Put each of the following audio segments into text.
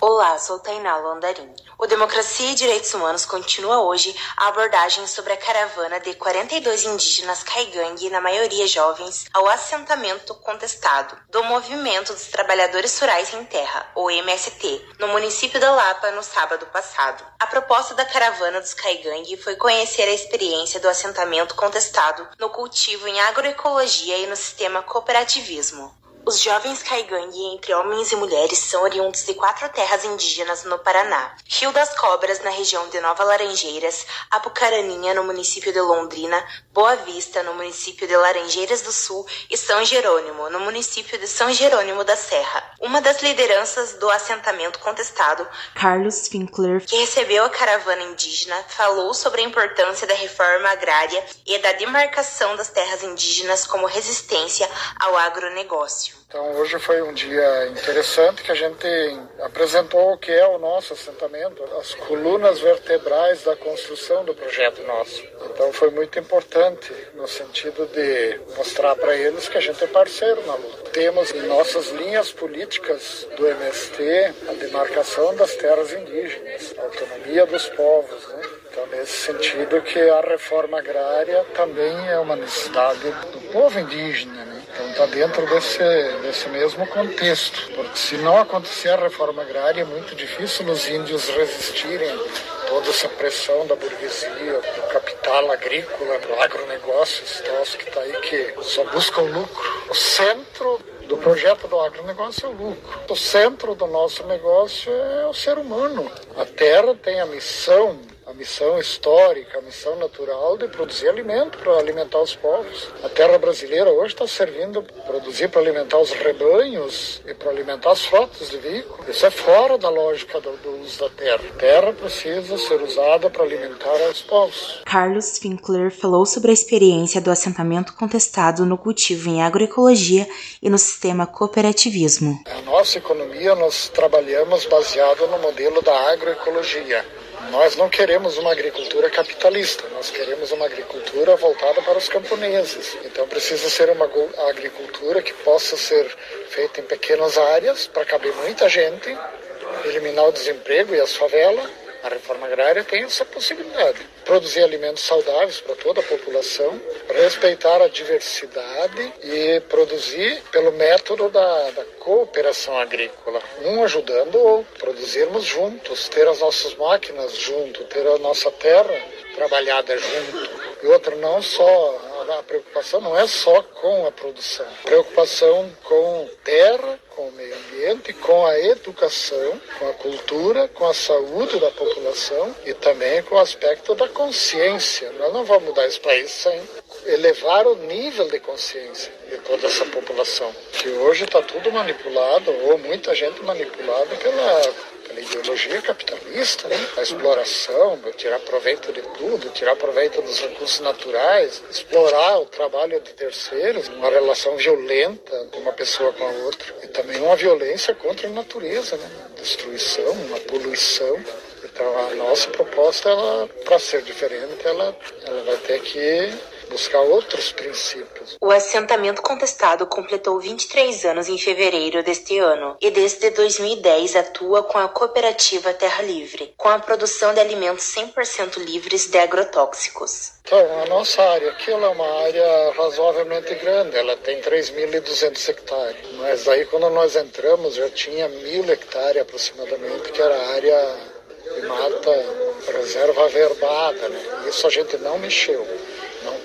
Olá, sou Tainá Londarim. O Democracia e Direitos Humanos continua hoje a abordagem sobre a caravana de 42 indígenas caigangue, na maioria jovens, ao assentamento contestado do Movimento dos Trabalhadores Rurais em Terra, ou MST, no município da Lapa no sábado passado. A proposta da caravana dos caigangue foi conhecer a experiência do assentamento contestado no cultivo em agroecologia e no sistema cooperativismo. Os jovens caigangue, entre homens e mulheres, são oriundos de quatro terras indígenas no Paraná: Rio das Cobras, na região de Nova Laranjeiras, Apucaraninha, no município de Londrina, Boa Vista, no município de Laranjeiras do Sul, e São Jerônimo, no município de São Jerônimo da Serra. Uma das lideranças do assentamento contestado, Carlos Finkler, que recebeu a caravana indígena, falou sobre a importância da reforma agrária e da demarcação das terras indígenas como resistência ao agronegócio. Então hoje foi um dia interessante que a gente apresentou o que é o nosso assentamento, as colunas vertebrais da construção do projeto nosso. Então foi muito importante no sentido de mostrar para eles que a gente é parceiro na luta. Temos em nossas linhas políticas do MST a demarcação das terras indígenas, a autonomia dos povos, né? Então, nesse sentido que a reforma agrária também é uma necessidade do povo indígena, né? Está dentro desse, desse mesmo contexto, porque se não acontecer a reforma agrária é muito difícil os índios resistirem toda essa pressão da burguesia, do capital agrícola, do agronegócio, esse troço que está aí que só busca o lucro. O centro do projeto do agronegócio é o lucro. O centro do nosso negócio é o ser humano. A terra tem a missão a missão histórica, a missão natural de produzir alimento para alimentar os povos. A terra brasileira hoje está servindo para produzir para alimentar os rebanhos e para alimentar as frotas de veículos. Isso é fora da lógica do, do uso da terra. A terra precisa ser usada para alimentar os povos. Carlos Finkler falou sobre a experiência do assentamento contestado no cultivo em agroecologia e no sistema cooperativismo. A nossa economia nós trabalhamos baseado no modelo da agroecologia. Nós não queremos uma agricultura capitalista, nós queremos uma agricultura voltada para os camponeses. Então precisa ser uma agricultura que possa ser feita em pequenas áreas para caber muita gente, eliminar o desemprego e as favelas. A reforma agrária tem essa possibilidade. Produzir alimentos saudáveis para toda a população, respeitar a diversidade e produzir pelo método da, da cooperação agrícola, um ajudando o outro, produzirmos juntos, ter as nossas máquinas junto, ter a nossa terra trabalhada junto. E outra, não só a preocupação não é só com a produção, preocupação com terra, com o meio ambiente, com a educação, com a cultura, com a saúde da população e também com o aspecto da consciência. Nós não vamos mudar esse país sem elevar o nível de consciência de toda essa população, que hoje está tudo manipulado, ou muita gente manipulada pela ideologia capitalista, né? a exploração, tirar proveito de tudo, tirar proveito dos recursos naturais, explorar o trabalho de terceiros, uma relação violenta de uma pessoa com a outra. E também uma violência contra a natureza, né? destruição, uma poluição. Então a nossa proposta, para ser diferente, ela, ela vai ter que buscar outros princípios. O assentamento contestado completou 23 anos em fevereiro deste ano e desde 2010 atua com a cooperativa Terra Livre, com a produção de alimentos 100% livres de agrotóxicos. Então, a nossa área aqui é uma área razoavelmente grande, ela tem 3.200 hectares. Mas aí quando nós entramos já tinha mil hectares aproximadamente, que era a área de mata reserva averbada, né? Isso a gente não mexeu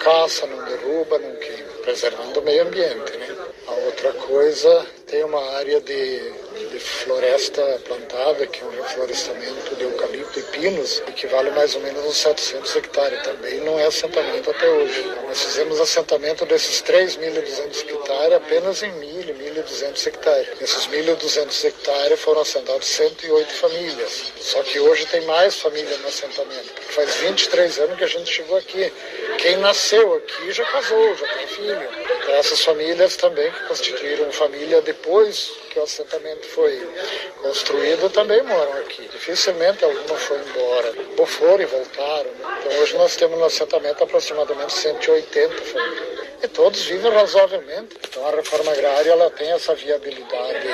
caça, não derruba, não queima, preservando o meio ambiente. Né? A outra coisa, tem uma área de de floresta plantável, que é um reflorestamento de eucalipto e pinos, equivale mais ou menos uns 700 hectares. Também não é assentamento até hoje. Nós fizemos assentamento desses 3.200 hectares apenas em 1.000, 1.200 hectares. Nesses 1.200 hectares foram assentados 108 famílias. Só que hoje tem mais família no assentamento, faz 23 anos que a gente chegou aqui. Quem nasceu aqui já casou, já tem filho. Então, essas famílias também que constituíram família depois que o assentamento foi construído também moram aqui. Dificilmente alguma foi embora. Ou foram e voltaram. Então hoje nós temos no assentamento aproximadamente 180 famílias. E todos vivem razoavelmente. Então a reforma agrária ela tem essa viabilidade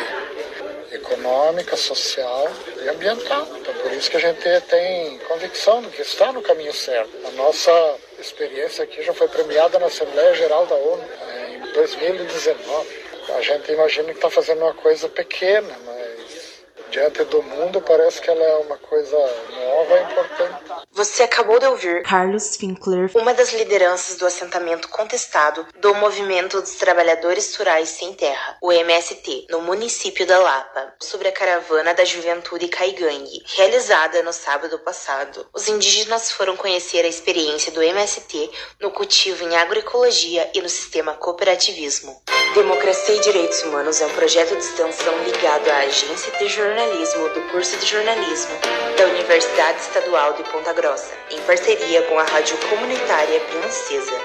econômica, social e ambiental. Então por isso que a gente tem convicção de que está no caminho certo. A nossa experiência aqui já foi premiada na Assembleia Geral da ONU eh, em 2019. A gente imagina que está fazendo uma coisa pequena, mas diante do mundo parece que ela é uma coisa nova e importante. Você acabou de ouvir Carlos Finkler, uma das lideranças do assentamento contestado do Movimento dos Trabalhadores Rurais Sem Terra, o MST, no município da Lapa, sobre a caravana da Juventude Caigangue, realizada no sábado passado. Os indígenas foram conhecer a experiência do MST no cultivo em agroecologia e no sistema cooperativismo. Democracia e Direitos Humanos é um projeto de extensão ligado à Agência de Jornalismo do curso de jornalismo da Universidade Estadual de Ponta Grossa, em parceria com a Rádio Comunitária Princesa.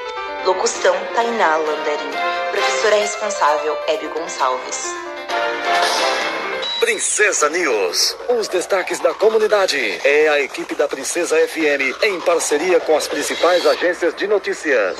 Locução Tainá Landarim. Professora responsável Hebe Gonçalves. Princesa News. Os destaques da comunidade. É a equipe da Princesa FM em parceria com as principais agências de notícias.